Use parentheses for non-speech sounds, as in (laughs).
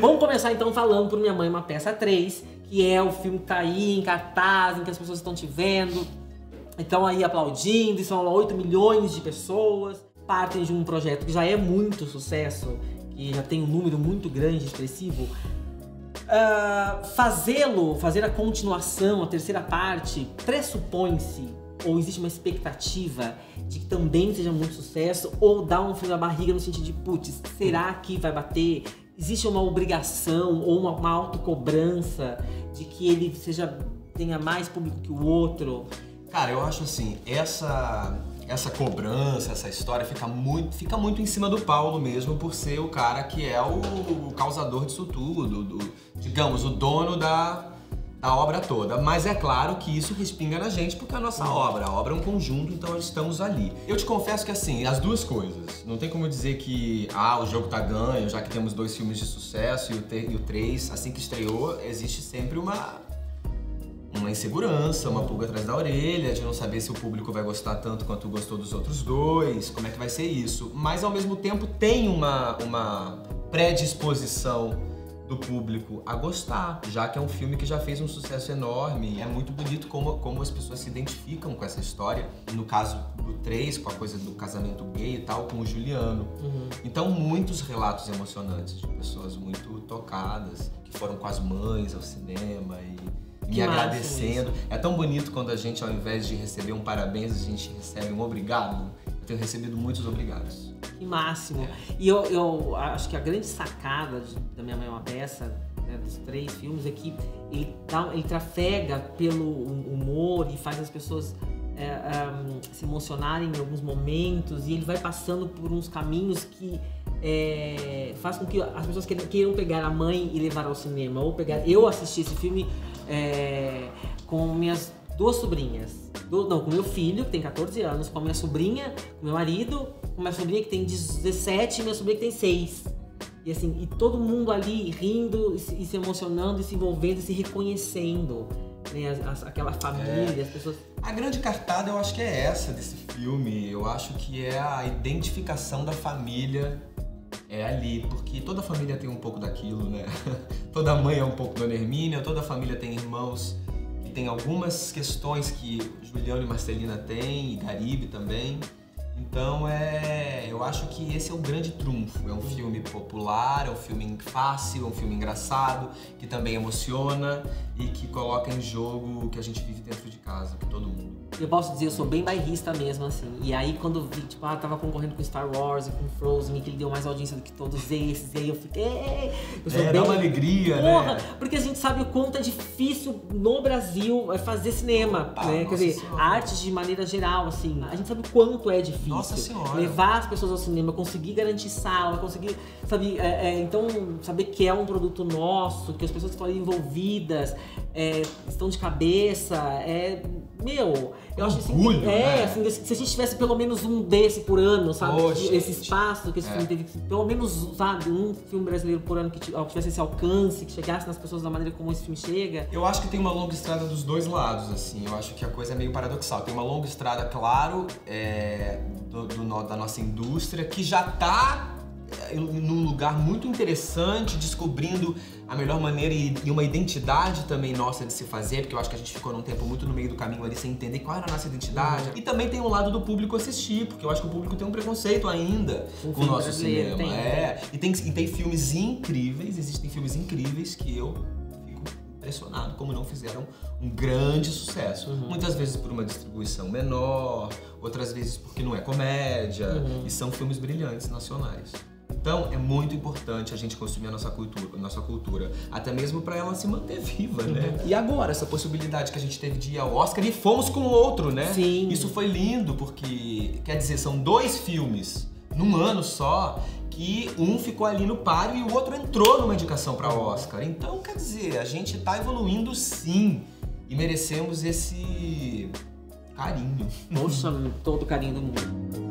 Vamos começar então falando por Minha Mãe Uma Peça 3, que é o filme que tá aí em cartaz, em que as pessoas estão te vendo, estão aí aplaudindo, e são 8 milhões de pessoas, partem de um projeto que já é muito sucesso, que já tem um número muito grande, expressivo. Uh, Fazê-lo, fazer a continuação, a terceira parte, pressupõe-se ou existe uma expectativa de que também seja muito sucesso, ou dá um frio na barriga no sentido de, putz, será que vai bater? Existe uma obrigação ou uma, uma autocobrança de que ele seja tenha mais público que o outro? Cara, eu acho assim, essa essa cobrança, essa história fica muito, fica muito em cima do Paulo mesmo, por ser o cara que é o, o causador disso tudo, do, digamos, o dono da, da obra toda. Mas é claro que isso respinga na gente porque é a nossa obra. A obra é um conjunto, então estamos ali. Eu te confesso que assim, as duas coisas. Não tem como dizer que ah, o jogo tá ganho, já que temos dois filmes de sucesso e o, e o três, assim que estreou, existe sempre uma uma insegurança, uma pulga atrás da orelha, de não saber se o público vai gostar tanto quanto gostou dos outros dois, como é que vai ser isso. Mas ao mesmo tempo tem uma, uma predisposição do público a gostar, já que é um filme que já fez um sucesso enorme. É muito bonito como, como as pessoas se identificam com essa história. No caso do 3, com a coisa do casamento gay e tal, com o Juliano. Uhum. Então, muitos relatos emocionantes de pessoas muito tocadas, que foram com as mães ao cinema e me agradecendo. É tão bonito quando a gente, ao invés de receber um parabéns, a gente recebe um obrigado. Tenho recebido muitos obrigados. Que máximo. É. E eu, eu acho que a grande sacada de, da Minha Mãe é uma Peça, né, dos três filmes, é que ele, dá, ele trafega pelo humor e faz as pessoas é, um, se emocionarem em alguns momentos e ele vai passando por uns caminhos que é, faz com que as pessoas queiram pegar a mãe e levar ao cinema. Ou pegar. Eu assisti esse filme é, com minhas duas sobrinhas. Do, não, com meu filho, que tem 14 anos, com a minha sobrinha, com meu marido, com minha sobrinha que tem 17 e minha sobrinha que tem 6. E assim, e todo mundo ali rindo e se, e se emocionando e se envolvendo e se reconhecendo. Né, as, as, aquela família, é. as pessoas. A grande cartada eu acho que é essa desse filme. Eu acho que é a identificação da família é ali, porque toda família tem um pouco daquilo, né? (laughs) toda mãe é um pouco Dona Hermínia, toda família tem irmãos tem algumas questões que Juliano e Marcelina têm, e Garibe também. Eu acho que esse é o grande trunfo. É um filme popular, é um filme fácil, é um filme engraçado, que também emociona e que coloca em jogo o que a gente vive dentro de casa, que todo mundo eu posso dizer, eu sou bem bairrista mesmo, assim. E aí, quando vi, tipo, ah, tava concorrendo com Star Wars e com Frozen, que ele deu mais audiência do que todos esses, e aí eu fiquei. Eu sou é, bem... dá uma alegria, Porra, né? Porque a gente sabe o quanto é difícil no Brasil é fazer cinema, né? Quer dizer, senhora. arte de maneira geral, assim. A gente sabe o quanto é difícil. Nossa senhora. Levar as pessoas ao cinema, conseguir garantir sala, conseguir, sabe? É, é, então, saber que é um produto nosso, que as pessoas que estão envolvidas é, estão de cabeça, é. Meu, eu acho assim. Orgulho, é, né? assim, se a gente tivesse pelo menos um desse por ano, sabe? Poxa, esse espaço que esse é. filme teve, pelo menos, sabe, um filme brasileiro por ano que tivesse esse alcance, que chegasse nas pessoas da maneira como esse filme chega. Eu acho que tem uma longa estrada dos dois lados, assim. Eu acho que a coisa é meio paradoxal. Tem uma longa estrada, claro, é, do, do, da nossa indústria, que já tá num lugar muito interessante, descobrindo a melhor maneira e, e, uma identidade também nossa de se fazer, porque eu acho que a gente ficou num tempo muito no meio do caminho ali sem entender qual era a nossa identidade. Uhum. E também tem um lado do público assistir, porque eu acho que o público tem um preconceito ainda um com o nosso cinema. Tem. É, e tem, e tem filmes incríveis, existem filmes incríveis que eu impressionado como não fizeram um grande sucesso. Uhum. Muitas vezes por uma distribuição menor, outras vezes porque não é comédia, uhum. e são filmes brilhantes nacionais. Então é muito importante a gente consumir a nossa cultura, a nossa cultura até mesmo para ela se manter viva, né? Uhum. E agora essa possibilidade que a gente teve de ir ao Oscar e fomos com outro, né? Sim. Isso foi lindo porque quer dizer são dois filmes num ano só que um ficou ali no páreo e o outro entrou numa indicação para Oscar. Então quer dizer a gente está evoluindo sim e merecemos esse carinho. Poxa, todo carinho do mundo.